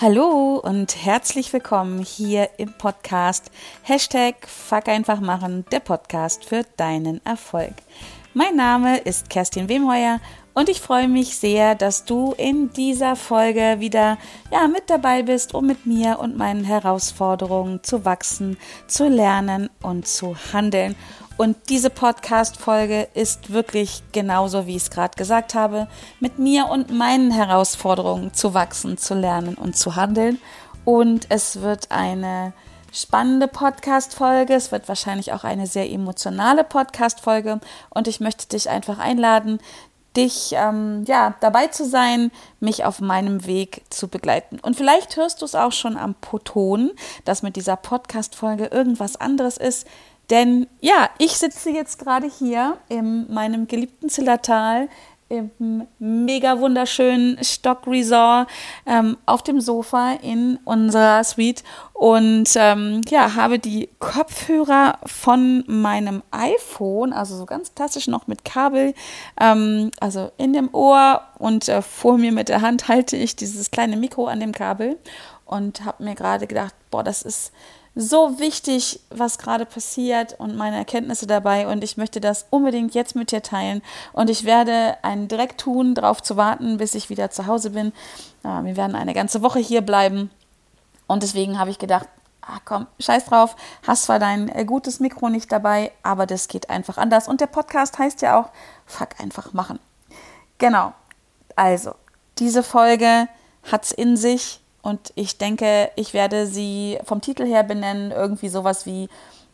Hallo und herzlich willkommen hier im Podcast Hashtag Fuck einfach machen, der Podcast für deinen Erfolg. Mein Name ist Kerstin Wemheuer und ich freue mich sehr, dass du in dieser Folge wieder ja, mit dabei bist, um mit mir und meinen Herausforderungen zu wachsen, zu lernen und zu handeln. Und diese Podcast-Folge ist wirklich genauso, wie ich es gerade gesagt habe, mit mir und meinen Herausforderungen zu wachsen, zu lernen und zu handeln. Und es wird eine spannende Podcast-Folge. Es wird wahrscheinlich auch eine sehr emotionale Podcast-Folge. Und ich möchte dich einfach einladen, dich ähm, ja dabei zu sein, mich auf meinem Weg zu begleiten. Und vielleicht hörst du es auch schon am Ton, dass mit dieser Podcast-Folge irgendwas anderes ist. Denn ja, ich sitze jetzt gerade hier in meinem geliebten Zillertal im mega wunderschönen Stock Resort ähm, auf dem Sofa in unserer Suite und ähm, ja, habe die Kopfhörer von meinem iPhone, also so ganz klassisch noch mit Kabel, ähm, also in dem Ohr und äh, vor mir mit der Hand halte ich dieses kleine Mikro an dem Kabel und habe mir gerade gedacht, boah, das ist so wichtig, was gerade passiert und meine Erkenntnisse dabei. Und ich möchte das unbedingt jetzt mit dir teilen. Und ich werde einen Dreck tun, darauf zu warten, bis ich wieder zu Hause bin. wir werden eine ganze Woche hier bleiben. Und deswegen habe ich gedacht, ah, komm, scheiß drauf, hast zwar dein äh, gutes Mikro nicht dabei, aber das geht einfach anders. Und der Podcast heißt ja auch, fuck einfach machen. Genau. Also, diese Folge hat es in sich und ich denke, ich werde sie vom Titel her benennen, irgendwie sowas wie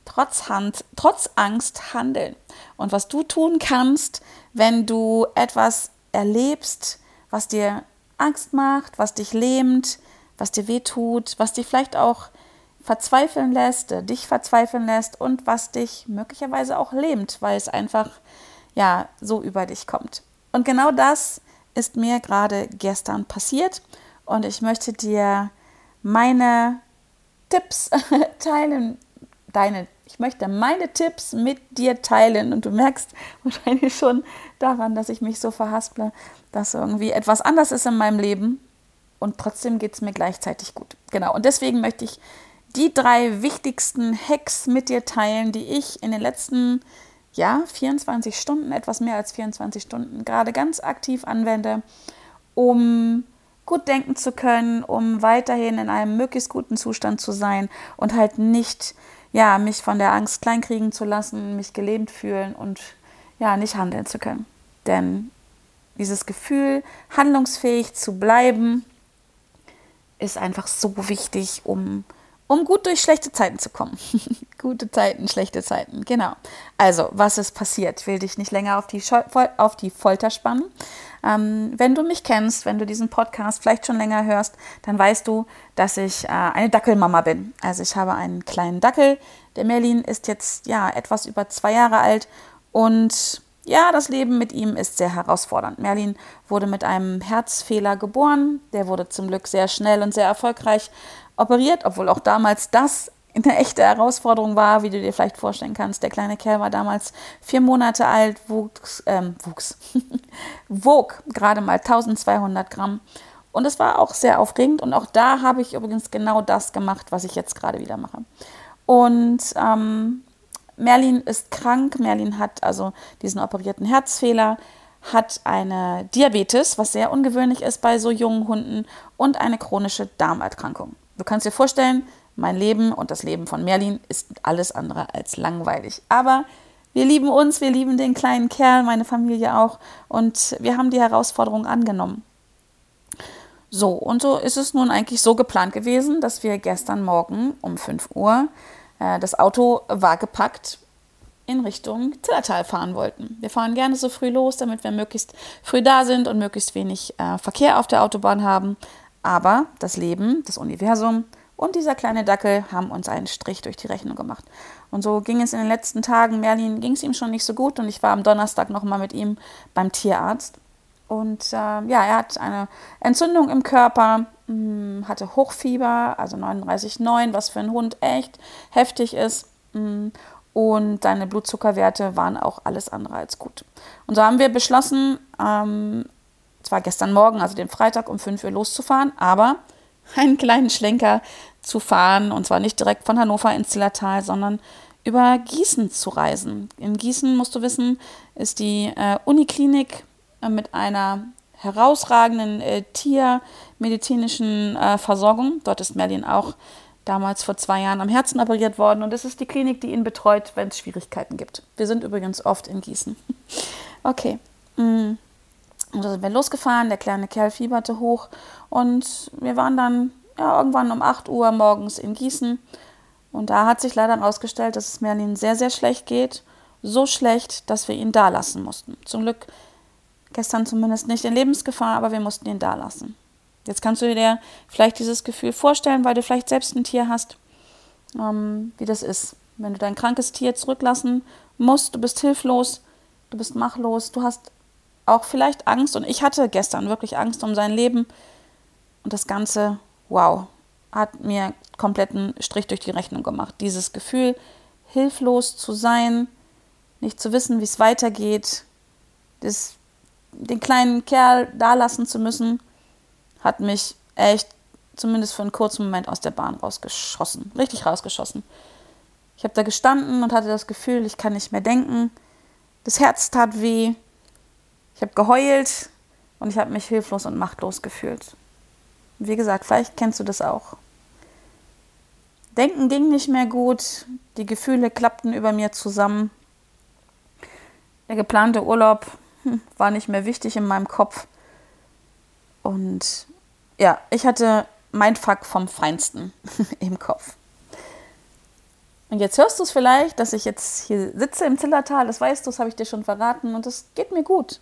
trotz, Hand, trotz Angst handeln. Und was du tun kannst, wenn du etwas erlebst, was dir Angst macht, was dich lähmt, was dir wehtut, was dich vielleicht auch verzweifeln lässt, äh, dich verzweifeln lässt und was dich möglicherweise auch lähmt, weil es einfach ja so über dich kommt. Und genau das ist mir gerade gestern passiert und ich möchte dir meine Tipps teilen, deine, ich möchte meine Tipps mit dir teilen. Und du merkst wahrscheinlich schon daran, dass ich mich so verhasple, dass irgendwie etwas anders ist in meinem Leben. Und trotzdem geht es mir gleichzeitig gut. Genau, und deswegen möchte ich die drei wichtigsten Hacks mit dir teilen, die ich in den letzten ja, 24 Stunden, etwas mehr als 24 Stunden gerade ganz aktiv anwende, um gut denken zu können, um weiterhin in einem möglichst guten Zustand zu sein und halt nicht, ja, mich von der Angst kleinkriegen zu lassen, mich gelähmt fühlen und ja, nicht handeln zu können. Denn dieses Gefühl, handlungsfähig zu bleiben, ist einfach so wichtig, um um gut durch schlechte Zeiten zu kommen. Gute Zeiten, schlechte Zeiten, genau. Also, was ist passiert? Ich will dich nicht länger auf die, auf die Folter spannen. Ähm, wenn du mich kennst, wenn du diesen Podcast vielleicht schon länger hörst, dann weißt du, dass ich äh, eine Dackelmama bin. Also, ich habe einen kleinen Dackel. Der Merlin ist jetzt ja etwas über zwei Jahre alt und ja, das Leben mit ihm ist sehr herausfordernd. Merlin wurde mit einem Herzfehler geboren. Der wurde zum Glück sehr schnell und sehr erfolgreich operiert, obwohl auch damals das eine echte Herausforderung war, wie du dir vielleicht vorstellen kannst. Der kleine Kerl war damals vier Monate alt, wuchs, ähm, wuchs, wog gerade mal 1200 Gramm. Und es war auch sehr aufregend. Und auch da habe ich übrigens genau das gemacht, was ich jetzt gerade wieder mache. Und ähm, Merlin ist krank. Merlin hat also diesen operierten Herzfehler, hat eine Diabetes, was sehr ungewöhnlich ist bei so jungen Hunden, und eine chronische Darmerkrankung. Du kannst dir vorstellen, mein Leben und das Leben von Merlin ist alles andere als langweilig. Aber wir lieben uns, wir lieben den kleinen Kerl, meine Familie auch. Und wir haben die Herausforderung angenommen. So, und so ist es nun eigentlich so geplant gewesen, dass wir gestern Morgen um 5 Uhr, äh, das Auto war gepackt, in Richtung Zillertal fahren wollten. Wir fahren gerne so früh los, damit wir möglichst früh da sind und möglichst wenig äh, Verkehr auf der Autobahn haben. Aber das Leben, das Universum und dieser kleine Dackel haben uns einen Strich durch die Rechnung gemacht. Und so ging es in den letzten Tagen. Merlin ging es ihm schon nicht so gut und ich war am Donnerstag nochmal mit ihm beim Tierarzt. Und äh, ja, er hat eine Entzündung im Körper, mh, hm, hatte Hochfieber, also 39,9, was für einen Hund echt heftig ist. Mh, hm, und seine Blutzuckerwerte waren auch alles andere als gut. Und so haben wir beschlossen, ähm, zwar gestern Morgen, also den Freitag um 5 Uhr loszufahren, aber einen kleinen Schlenker zu fahren, und zwar nicht direkt von Hannover ins Zillertal, sondern über Gießen zu reisen. In Gießen, musst du wissen, ist die äh, Uniklinik äh, mit einer herausragenden äh, tiermedizinischen äh, Versorgung. Dort ist Merlin auch damals vor zwei Jahren am Herzen operiert worden und es ist die Klinik, die ihn betreut, wenn es Schwierigkeiten gibt. Wir sind übrigens oft in Gießen. Okay. Mm. Und da sind wir losgefahren, der kleine Kerl fieberte hoch und wir waren dann ja, irgendwann um 8 Uhr morgens in Gießen und da hat sich leider herausgestellt, dass es Merlin sehr, sehr schlecht geht. So schlecht, dass wir ihn da lassen mussten. Zum Glück gestern zumindest nicht in Lebensgefahr, aber wir mussten ihn da lassen. Jetzt kannst du dir vielleicht dieses Gefühl vorstellen, weil du vielleicht selbst ein Tier hast, ähm, wie das ist. Wenn du dein krankes Tier zurücklassen musst, du bist hilflos, du bist machlos, du hast auch vielleicht Angst. Und ich hatte gestern wirklich Angst um sein Leben. Und das Ganze, wow, hat mir kompletten Strich durch die Rechnung gemacht. Dieses Gefühl, hilflos zu sein, nicht zu wissen, wie es weitergeht, das, den kleinen Kerl da lassen zu müssen, hat mich echt zumindest für einen kurzen Moment aus der Bahn rausgeschossen. Richtig rausgeschossen. Ich habe da gestanden und hatte das Gefühl, ich kann nicht mehr denken. Das Herz tat weh. Ich habe geheult und ich habe mich hilflos und machtlos gefühlt. Wie gesagt, vielleicht kennst du das auch. Denken ging nicht mehr gut, die Gefühle klappten über mir zusammen. Der geplante Urlaub hm, war nicht mehr wichtig in meinem Kopf. Und ja, ich hatte mein Fuck vom Feinsten im Kopf. Und jetzt hörst du es vielleicht, dass ich jetzt hier sitze im Zillertal, das weißt du, das habe ich dir schon verraten und es geht mir gut.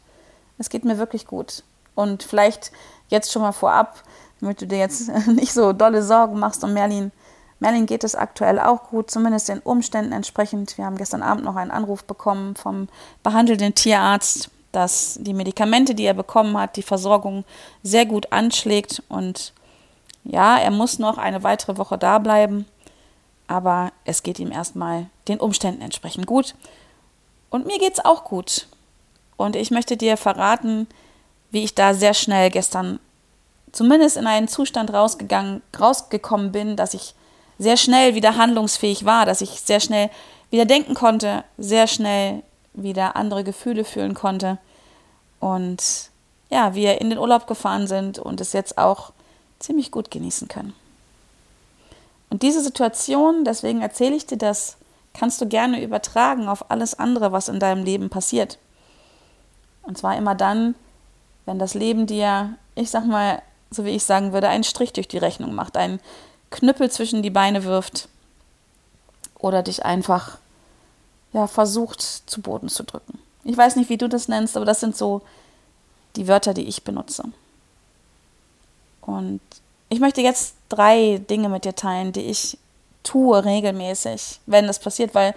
Es geht mir wirklich gut. Und vielleicht jetzt schon mal vorab, damit du dir jetzt nicht so dolle Sorgen machst um Merlin. Merlin geht es aktuell auch gut, zumindest den Umständen entsprechend. Wir haben gestern Abend noch einen Anruf bekommen vom behandelnden Tierarzt, dass die Medikamente, die er bekommen hat, die Versorgung sehr gut anschlägt. Und ja, er muss noch eine weitere Woche da bleiben, aber es geht ihm erstmal den Umständen entsprechend gut. Und mir geht es auch gut. Und ich möchte dir verraten, wie ich da sehr schnell gestern zumindest in einen Zustand rausgegangen, rausgekommen bin, dass ich sehr schnell wieder handlungsfähig war, dass ich sehr schnell wieder denken konnte, sehr schnell wieder andere Gefühle fühlen konnte. Und ja, wir in den Urlaub gefahren sind und es jetzt auch ziemlich gut genießen können. Und diese Situation, deswegen erzähle ich dir das, kannst du gerne übertragen auf alles andere, was in deinem Leben passiert. Und zwar immer dann, wenn das Leben dir, ich sag mal, so wie ich sagen würde, einen Strich durch die Rechnung macht, einen Knüppel zwischen die Beine wirft oder dich einfach ja, versucht zu Boden zu drücken. Ich weiß nicht, wie du das nennst, aber das sind so die Wörter, die ich benutze. Und ich möchte jetzt drei Dinge mit dir teilen, die ich tue regelmäßig, wenn das passiert, weil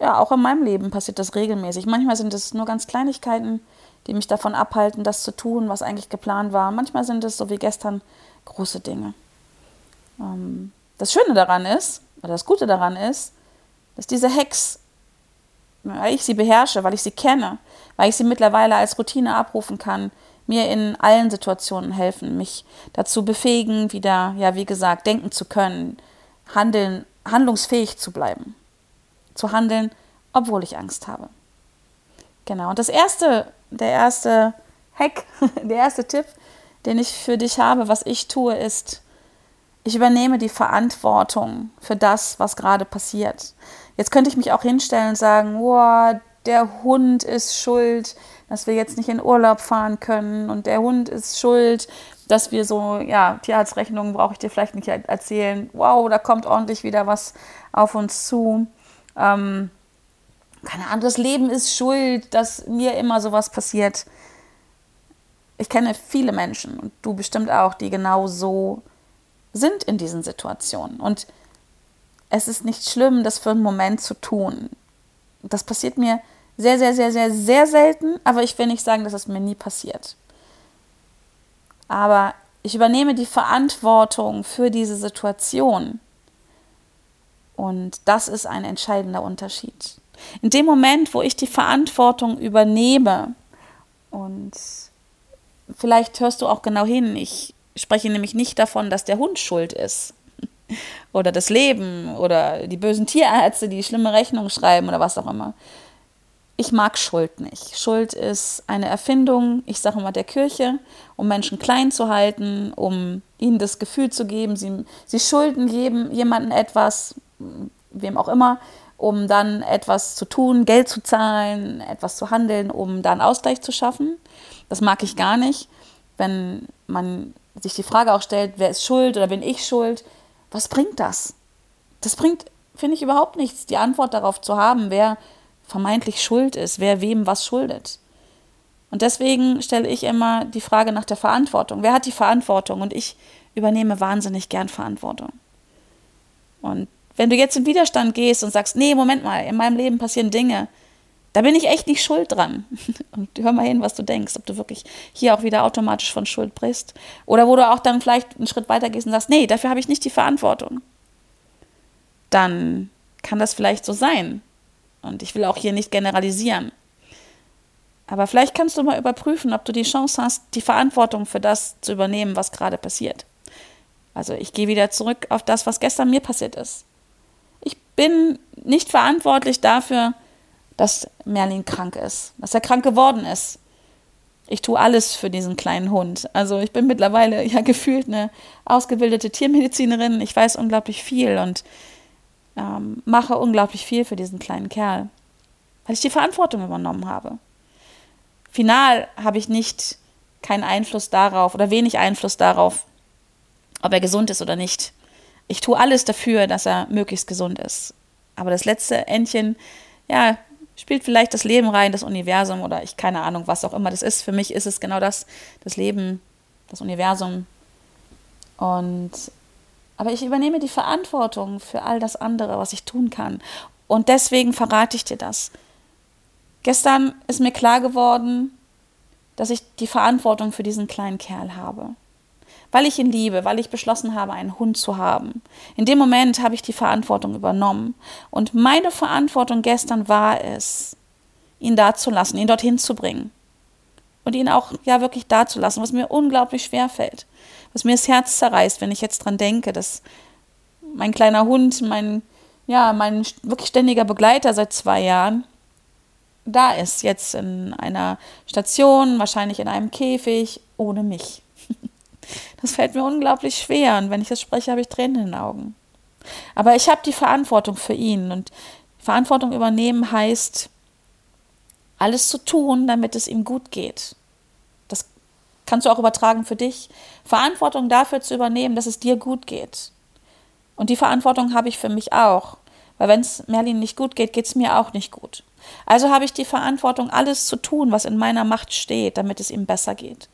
ja, auch in meinem Leben passiert das regelmäßig. Manchmal sind es nur ganz Kleinigkeiten, die mich davon abhalten, das zu tun, was eigentlich geplant war. Manchmal sind es, so wie gestern, große Dinge. Ähm, das Schöne daran ist, oder das Gute daran ist, dass diese Hacks weil ich sie beherrsche, weil ich sie kenne, weil ich sie mittlerweile als Routine abrufen kann, mir in allen Situationen helfen, mich dazu befähigen, wieder, ja, wie gesagt, denken zu können, handeln, handlungsfähig zu bleiben, zu handeln, obwohl ich Angst habe. Genau. Und das erste, der erste Hack, der erste Tipp, den ich für dich habe, was ich tue, ist, ich übernehme die Verantwortung für das, was gerade passiert. Jetzt könnte ich mich auch hinstellen und sagen, wow, der Hund ist schuld, dass wir jetzt nicht in Urlaub fahren können und der Hund ist schuld, dass wir so, ja, Tierarztrechnungen brauche ich dir vielleicht nicht erzählen. Wow, da kommt ordentlich wieder was auf uns zu. Ähm, keine Ahnung, das Leben ist schuld, dass mir immer sowas passiert. Ich kenne viele Menschen und du bestimmt auch, die genau so sind in diesen Situationen. Und es ist nicht schlimm, das für einen Moment zu tun. Das passiert mir sehr, sehr, sehr, sehr, sehr selten, aber ich will nicht sagen, dass es mir nie passiert. Aber ich übernehme die Verantwortung für diese Situation. Und das ist ein entscheidender Unterschied. In dem Moment, wo ich die Verantwortung übernehme, und vielleicht hörst du auch genau hin, ich spreche nämlich nicht davon, dass der Hund schuld ist. Oder das Leben oder die bösen Tierärzte, die schlimme Rechnungen schreiben oder was auch immer. Ich mag Schuld nicht. Schuld ist eine Erfindung, ich sage mal, der Kirche, um Menschen klein zu halten, um ihnen das Gefühl zu geben, sie, sie schulden jedem, jemandem etwas, wem auch immer, um dann etwas zu tun, Geld zu zahlen, etwas zu handeln, um dann Ausgleich zu schaffen. Das mag ich gar nicht, wenn man sich die Frage auch stellt, wer ist schuld oder bin ich schuld? Was bringt das? Das bringt, finde ich, überhaupt nichts, die Antwort darauf zu haben, wer vermeintlich schuld ist, wer wem was schuldet. Und deswegen stelle ich immer die Frage nach der Verantwortung. Wer hat die Verantwortung? Und ich übernehme wahnsinnig gern Verantwortung. Und wenn du jetzt in Widerstand gehst und sagst, nee, Moment mal, in meinem Leben passieren Dinge, da bin ich echt nicht schuld dran. Und hör mal hin, was du denkst, ob du wirklich hier auch wieder automatisch von Schuld brichst. Oder wo du auch dann vielleicht einen Schritt weiter gehst und sagst, nee, dafür habe ich nicht die Verantwortung. Dann kann das vielleicht so sein. Und ich will auch hier nicht generalisieren. Aber vielleicht kannst du mal überprüfen, ob du die Chance hast, die Verantwortung für das zu übernehmen, was gerade passiert. Also ich gehe wieder zurück auf das, was gestern mir passiert ist. Bin nicht verantwortlich dafür, dass Merlin krank ist, dass er krank geworden ist. Ich tue alles für diesen kleinen Hund. Also ich bin mittlerweile ja gefühlt eine ausgebildete Tiermedizinerin. Ich weiß unglaublich viel und ähm, mache unglaublich viel für diesen kleinen Kerl, weil ich die Verantwortung übernommen habe. Final habe ich nicht keinen Einfluss darauf oder wenig Einfluss darauf, ob er gesund ist oder nicht. Ich tue alles dafür, dass er möglichst gesund ist. Aber das letzte Entchen, ja, spielt vielleicht das Leben rein, das Universum oder ich keine Ahnung, was auch immer das ist. Für mich ist es genau das, das Leben, das Universum. Und aber ich übernehme die Verantwortung für all das andere, was ich tun kann. Und deswegen verrate ich dir das. Gestern ist mir klar geworden, dass ich die Verantwortung für diesen kleinen Kerl habe. Weil ich ihn liebe, weil ich beschlossen habe, einen Hund zu haben. In dem Moment habe ich die Verantwortung übernommen. Und meine Verantwortung gestern war es, ihn da zu lassen, ihn dorthin zu bringen. Und ihn auch ja wirklich da zu lassen, was mir unglaublich schwer fällt was mir das Herz zerreißt, wenn ich jetzt dran denke, dass mein kleiner Hund, mein, ja, mein wirklich ständiger Begleiter seit zwei Jahren, da ist, jetzt in einer Station, wahrscheinlich in einem Käfig, ohne mich. Das fällt mir unglaublich schwer und wenn ich das spreche, habe ich Tränen in den Augen. Aber ich habe die Verantwortung für ihn und Verantwortung übernehmen heißt, alles zu tun, damit es ihm gut geht kannst du auch übertragen für dich, Verantwortung dafür zu übernehmen, dass es dir gut geht. Und die Verantwortung habe ich für mich auch. Weil wenn es Merlin nicht gut geht, geht es mir auch nicht gut. Also habe ich die Verantwortung, alles zu tun, was in meiner Macht steht, damit es ihm besser geht.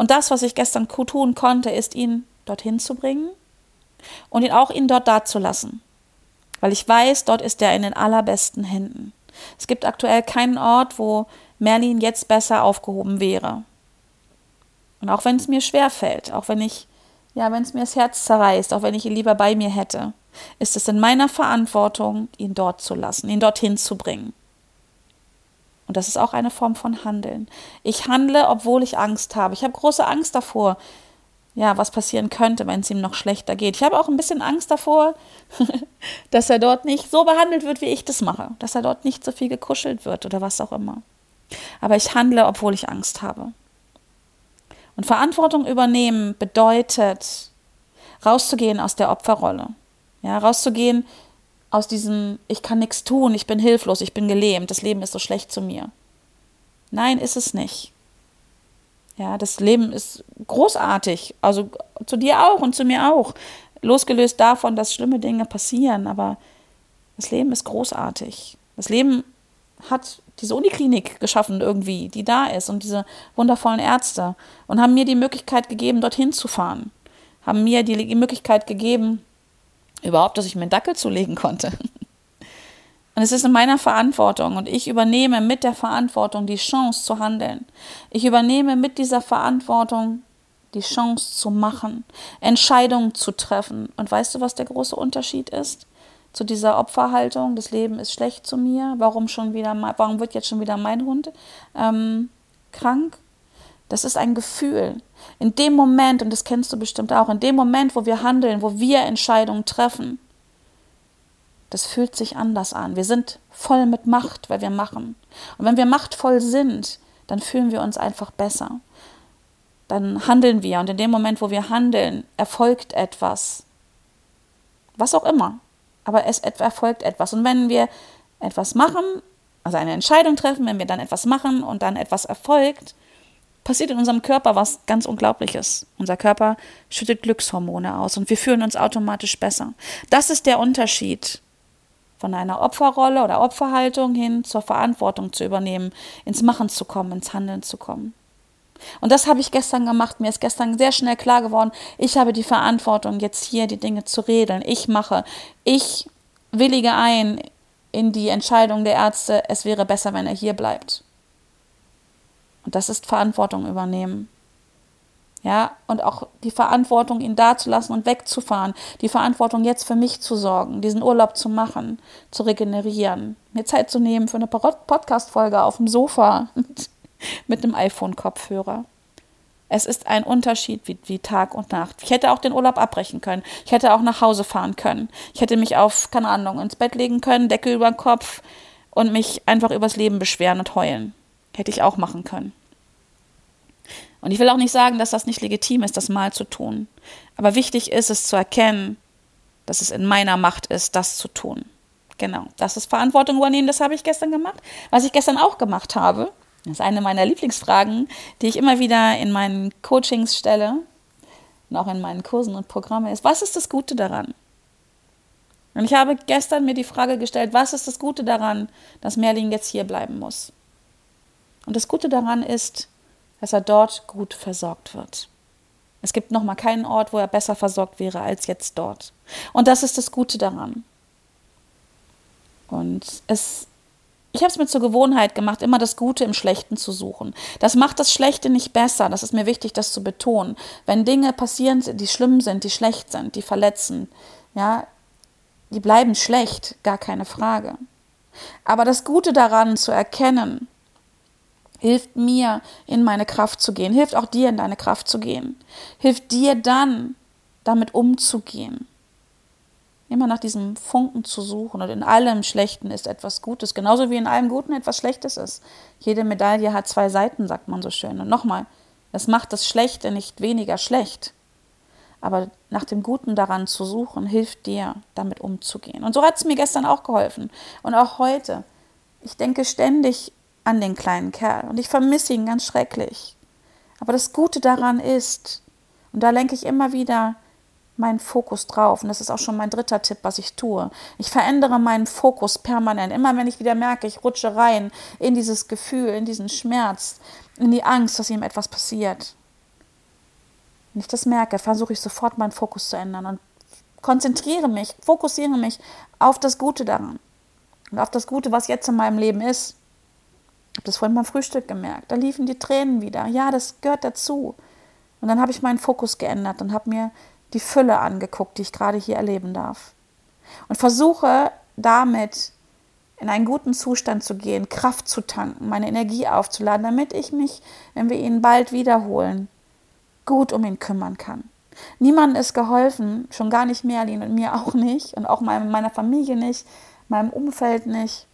Und das, was ich gestern tun konnte, ist, ihn dorthin zu bringen und ihn auch ihn dort dazulassen. Weil ich weiß, dort ist er in den allerbesten Händen. Es gibt aktuell keinen Ort, wo Merlin jetzt besser aufgehoben wäre. Und auch wenn es mir schwer fällt, auch wenn ich, ja, wenn es mir das Herz zerreißt, auch wenn ich ihn lieber bei mir hätte, ist es in meiner Verantwortung, ihn dort zu lassen, ihn dorthin zu bringen. Und das ist auch eine Form von Handeln. Ich handle, obwohl ich Angst habe. Ich habe große Angst davor, ja, was passieren könnte, wenn es ihm noch schlechter geht. Ich habe auch ein bisschen Angst davor, dass er dort nicht so behandelt wird, wie ich das mache, dass er dort nicht so viel gekuschelt wird oder was auch immer. Aber ich handle, obwohl ich Angst habe. Und Verantwortung übernehmen bedeutet, rauszugehen aus der Opferrolle. Ja, rauszugehen aus diesem, ich kann nichts tun, ich bin hilflos, ich bin gelähmt, das Leben ist so schlecht zu mir. Nein, ist es nicht. Ja, das Leben ist großartig, also zu dir auch und zu mir auch. Losgelöst davon, dass schlimme Dinge passieren, aber das Leben ist großartig. Das Leben hat diese Uniklinik geschaffen irgendwie, die da ist und diese wundervollen Ärzte und haben mir die Möglichkeit gegeben, dorthin zu fahren. Haben mir die Möglichkeit gegeben, überhaupt, dass ich mir einen Dackel zulegen konnte. Und es ist in meiner Verantwortung und ich übernehme mit der Verantwortung die Chance zu handeln. Ich übernehme mit dieser Verantwortung die Chance zu machen, Entscheidungen zu treffen. Und weißt du, was der große Unterschied ist? zu dieser Opferhaltung, das Leben ist schlecht zu mir, warum schon wieder, warum wird jetzt schon wieder mein Hund ähm, krank? Das ist ein Gefühl. In dem Moment, und das kennst du bestimmt auch, in dem Moment, wo wir handeln, wo wir Entscheidungen treffen, das fühlt sich anders an. Wir sind voll mit Macht, weil wir machen. Und wenn wir machtvoll sind, dann fühlen wir uns einfach besser. Dann handeln wir und in dem Moment, wo wir handeln, erfolgt etwas. Was auch immer. Aber es erfolgt etwas. Und wenn wir etwas machen, also eine Entscheidung treffen, wenn wir dann etwas machen und dann etwas erfolgt, passiert in unserem Körper was ganz Unglaubliches. Unser Körper schüttet Glückshormone aus und wir fühlen uns automatisch besser. Das ist der Unterschied von einer Opferrolle oder Opferhaltung hin zur Verantwortung zu übernehmen, ins Machen zu kommen, ins Handeln zu kommen. Und das habe ich gestern gemacht. Mir ist gestern sehr schnell klar geworden, ich habe die Verantwortung, jetzt hier die Dinge zu regeln. Ich mache, ich willige ein in die Entscheidung der Ärzte, es wäre besser, wenn er hier bleibt. Und das ist Verantwortung übernehmen. Ja, und auch die Verantwortung, ihn da zu lassen und wegzufahren. Die Verantwortung, jetzt für mich zu sorgen, diesen Urlaub zu machen, zu regenerieren. Mir Zeit zu nehmen für eine Podcast-Folge auf dem Sofa mit einem iPhone-Kopfhörer. Es ist ein Unterschied wie, wie, Tag und Nacht. Ich hätte auch den Urlaub abbrechen können. Ich hätte auch nach Hause fahren können. Ich hätte mich auf, keine Ahnung, ins Bett legen können, Deckel über den Kopf und mich einfach übers Leben beschweren und heulen. Hätte ich auch machen können. Und ich will auch nicht sagen, dass das nicht legitim ist, das mal zu tun. Aber wichtig ist es zu erkennen, dass es in meiner Macht ist, das zu tun. Genau, das ist Verantwortung übernehmen, das habe ich gestern gemacht. Was ich gestern auch gemacht habe, das ist eine meiner Lieblingsfragen, die ich immer wieder in meinen Coachings stelle und auch in meinen Kursen und Programmen ist, was ist das Gute daran? Und ich habe gestern mir die Frage gestellt, was ist das Gute daran, dass Merlin jetzt hier bleiben muss? Und das Gute daran ist, dass er dort gut versorgt wird. Es gibt noch mal keinen Ort, wo er besser versorgt wäre als jetzt dort. Und das ist das Gute daran. Und es, ich habe es mir zur Gewohnheit gemacht, immer das Gute im Schlechten zu suchen. Das macht das Schlechte nicht besser. Das ist mir wichtig, das zu betonen. Wenn Dinge passieren, die schlimm sind, die schlecht sind, die verletzen, ja, die bleiben schlecht, gar keine Frage. Aber das Gute daran zu erkennen, hilft mir, in meine Kraft zu gehen, hilft auch dir, in deine Kraft zu gehen, hilft dir dann, damit umzugehen. Immer nach diesem Funken zu suchen und in allem Schlechten ist etwas Gutes, genauso wie in allem Guten etwas Schlechtes ist. Jede Medaille hat zwei Seiten, sagt man so schön. Und nochmal, das macht das Schlechte nicht weniger schlecht. Aber nach dem Guten daran zu suchen, hilft dir, damit umzugehen. Und so hat es mir gestern auch geholfen. Und auch heute. Ich denke ständig an den kleinen Kerl und ich vermisse ihn ganz schrecklich. Aber das Gute daran ist, und da lenke ich immer wieder meinen Fokus drauf. Und das ist auch schon mein dritter Tipp, was ich tue. Ich verändere meinen Fokus permanent. Immer wenn ich wieder merke, ich rutsche rein in dieses Gefühl, in diesen Schmerz, in die Angst, dass ihm etwas passiert. Wenn ich das merke, versuche ich sofort meinen Fokus zu ändern und konzentriere mich, fokussiere mich auf das Gute daran. Und auf das Gute, was jetzt in meinem Leben ist. Ich habe das vorhin beim Frühstück gemerkt. Da liefen die Tränen wieder. Ja, das gehört dazu. Und dann habe ich meinen Fokus geändert und habe mir die Fülle angeguckt, die ich gerade hier erleben darf. Und versuche damit in einen guten Zustand zu gehen, Kraft zu tanken, meine Energie aufzuladen, damit ich mich, wenn wir ihn bald wiederholen, gut um ihn kümmern kann. Niemandem ist geholfen, schon gar nicht Merlin und mir auch nicht und auch meiner Familie nicht, meinem Umfeld nicht,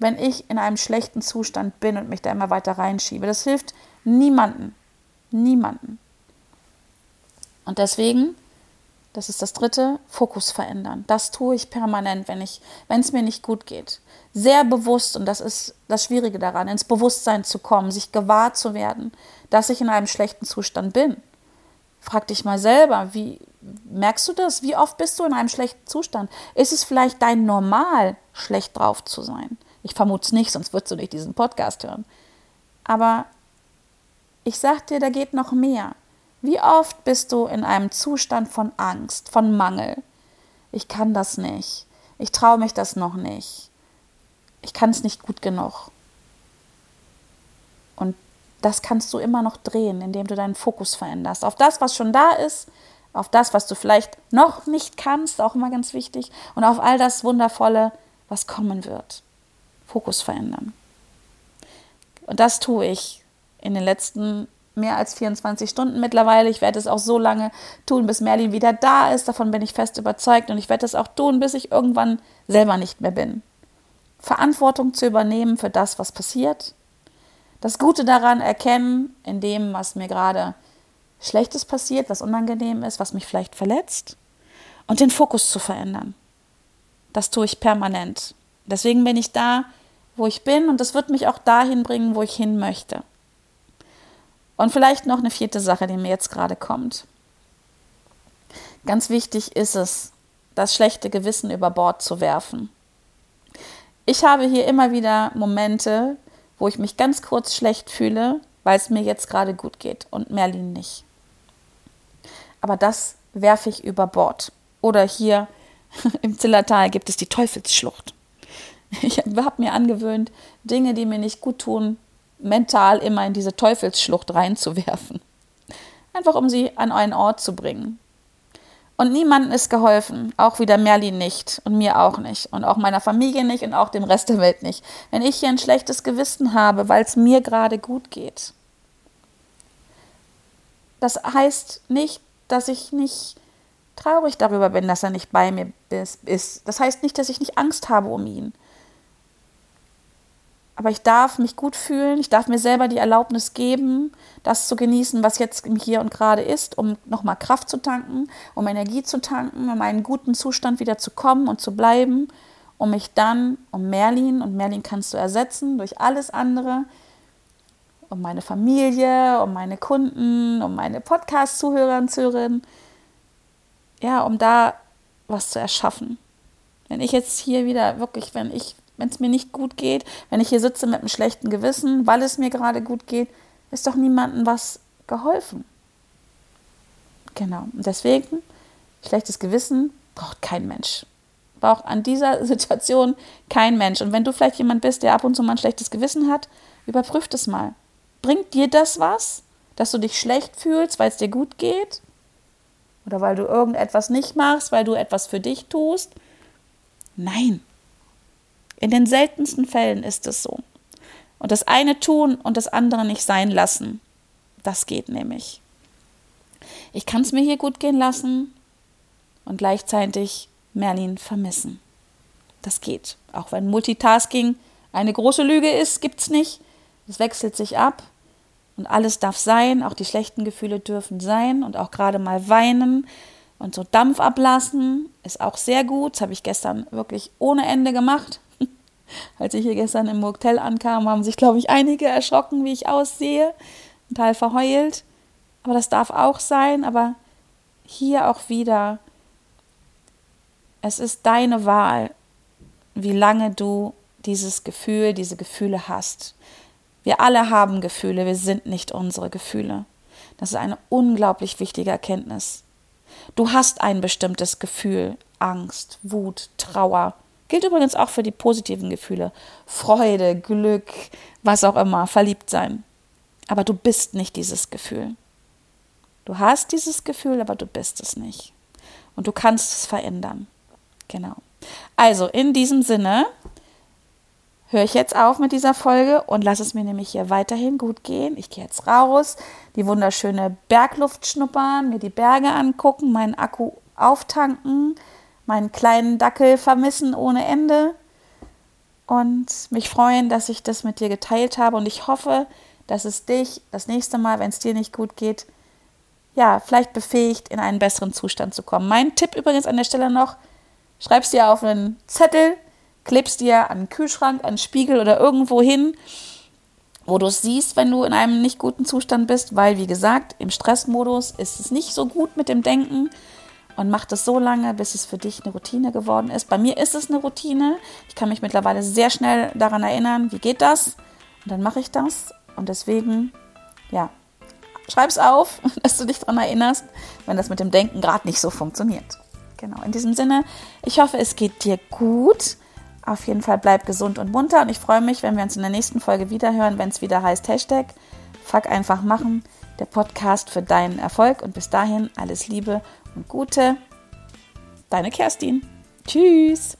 wenn ich in einem schlechten Zustand bin und mich da immer weiter reinschiebe. Das hilft niemanden. Niemanden. Und deswegen, das ist das dritte, Fokus verändern. Das tue ich permanent, wenn ich, wenn es mir nicht gut geht. Sehr bewusst, und das ist das Schwierige daran, ins Bewusstsein zu kommen, sich gewahr zu werden, dass ich in einem schlechten Zustand bin. Frag dich mal selber, wie merkst du das? Wie oft bist du in einem schlechten Zustand? Ist es vielleicht dein Normal, schlecht drauf zu sein? Ich vermute es nicht, sonst würdest du nicht diesen Podcast hören. Aber ich sag dir, da geht noch mehr. Wie oft bist du in einem Zustand von Angst, von Mangel? Ich kann das nicht. Ich traue mich das noch nicht. Ich kann es nicht gut genug. Und das kannst du immer noch drehen, indem du deinen Fokus veränderst. Auf das, was schon da ist, auf das, was du vielleicht noch nicht kannst, auch immer ganz wichtig, und auf all das Wundervolle, was kommen wird. Fokus verändern. Und das tue ich in den letzten mehr als 24 Stunden mittlerweile. Ich werde es auch so lange tun, bis Merlin wieder da ist. Davon bin ich fest überzeugt. Und ich werde es auch tun, bis ich irgendwann selber nicht mehr bin. Verantwortung zu übernehmen für das, was passiert. Das Gute daran erkennen, in dem, was mir gerade Schlechtes passiert, was unangenehm ist, was mich vielleicht verletzt. Und den Fokus zu verändern. Das tue ich permanent. Deswegen bin ich da, wo ich bin und das wird mich auch dahin bringen, wo ich hin möchte. Und vielleicht noch eine vierte Sache, die mir jetzt gerade kommt. Ganz wichtig ist es, das schlechte Gewissen über Bord zu werfen. Ich habe hier immer wieder Momente, wo ich mich ganz kurz schlecht fühle, weil es mir jetzt gerade gut geht und Merlin nicht. Aber das werfe ich über Bord. Oder hier im Zillertal gibt es die Teufelsschlucht. Ich habe mir angewöhnt, Dinge, die mir nicht gut tun, mental immer in diese Teufelsschlucht reinzuwerfen. Einfach um sie an einen Ort zu bringen. Und niemandem ist geholfen, auch wieder Merlin nicht und mir auch nicht und auch meiner Familie nicht und auch dem Rest der Welt nicht. Wenn ich hier ein schlechtes Gewissen habe, weil es mir gerade gut geht. Das heißt nicht, dass ich nicht traurig darüber bin, dass er nicht bei mir ist. Das heißt nicht, dass ich nicht Angst habe um ihn aber ich darf mich gut fühlen, ich darf mir selber die Erlaubnis geben, das zu genießen, was jetzt hier und gerade ist, um nochmal Kraft zu tanken, um Energie zu tanken, um einen guten Zustand wieder zu kommen und zu bleiben, um mich dann um Merlin, und Merlin kannst du ersetzen durch alles andere, um meine Familie, um meine Kunden, um meine Podcast-Zuhörer und Zuhörerinnen, ja, um da was zu erschaffen. Wenn ich jetzt hier wieder wirklich, wenn ich wenn es mir nicht gut geht, wenn ich hier sitze mit einem schlechten Gewissen, weil es mir gerade gut geht, ist doch niemandem was geholfen. Genau. Und deswegen, schlechtes Gewissen braucht kein Mensch. Braucht an dieser Situation kein Mensch. Und wenn du vielleicht jemand bist, der ab und zu mal ein schlechtes Gewissen hat, überprüf das mal. Bringt dir das was, dass du dich schlecht fühlst, weil es dir gut geht? Oder weil du irgendetwas nicht machst, weil du etwas für dich tust? Nein. In den seltensten Fällen ist es so. Und das eine tun und das andere nicht sein lassen, das geht nämlich. Ich kann es mir hier gut gehen lassen und gleichzeitig Merlin vermissen. Das geht. Auch wenn Multitasking eine große Lüge ist, gibt es nicht. Es wechselt sich ab und alles darf sein. Auch die schlechten Gefühle dürfen sein und auch gerade mal weinen und so Dampf ablassen ist auch sehr gut. Das habe ich gestern wirklich ohne Ende gemacht. Als ich hier gestern im Hotel ankam, haben sich, glaube ich, einige erschrocken, wie ich aussehe, ein Teil verheult. Aber das darf auch sein. Aber hier auch wieder, es ist deine Wahl, wie lange du dieses Gefühl, diese Gefühle hast. Wir alle haben Gefühle, wir sind nicht unsere Gefühle. Das ist eine unglaublich wichtige Erkenntnis. Du hast ein bestimmtes Gefühl, Angst, Wut, Trauer, Gilt übrigens auch für die positiven Gefühle. Freude, Glück, was auch immer, verliebt sein. Aber du bist nicht dieses Gefühl. Du hast dieses Gefühl, aber du bist es nicht. Und du kannst es verändern. Genau. Also in diesem Sinne höre ich jetzt auf mit dieser Folge und lasse es mir nämlich hier weiterhin gut gehen. Ich gehe jetzt raus, die wunderschöne Bergluft schnuppern, mir die Berge angucken, meinen Akku auftanken meinen kleinen Dackel vermissen ohne Ende und mich freuen, dass ich das mit dir geteilt habe. Und ich hoffe, dass es dich das nächste Mal, wenn es dir nicht gut geht, ja, vielleicht befähigt, in einen besseren Zustand zu kommen. Mein Tipp übrigens an der Stelle noch, schreibst dir auf einen Zettel, klebst dir an den Kühlschrank, an den Spiegel oder irgendwo hin, wo du es siehst, wenn du in einem nicht guten Zustand bist, weil, wie gesagt, im Stressmodus ist es nicht so gut mit dem Denken und mach das so lange, bis es für dich eine Routine geworden ist. Bei mir ist es eine Routine. Ich kann mich mittlerweile sehr schnell daran erinnern, wie geht das? Und dann mache ich das. Und deswegen, ja, schreib es auf, dass du dich daran erinnerst, wenn das mit dem Denken gerade nicht so funktioniert. Genau, in diesem Sinne, ich hoffe, es geht dir gut. Auf jeden Fall bleib gesund und munter und ich freue mich, wenn wir uns in der nächsten Folge wiederhören, wenn es wieder heißt Hashtag Fuck einfach machen, der Podcast für deinen Erfolg und bis dahin alles Liebe und Gute. Deine Kerstin. Tschüss.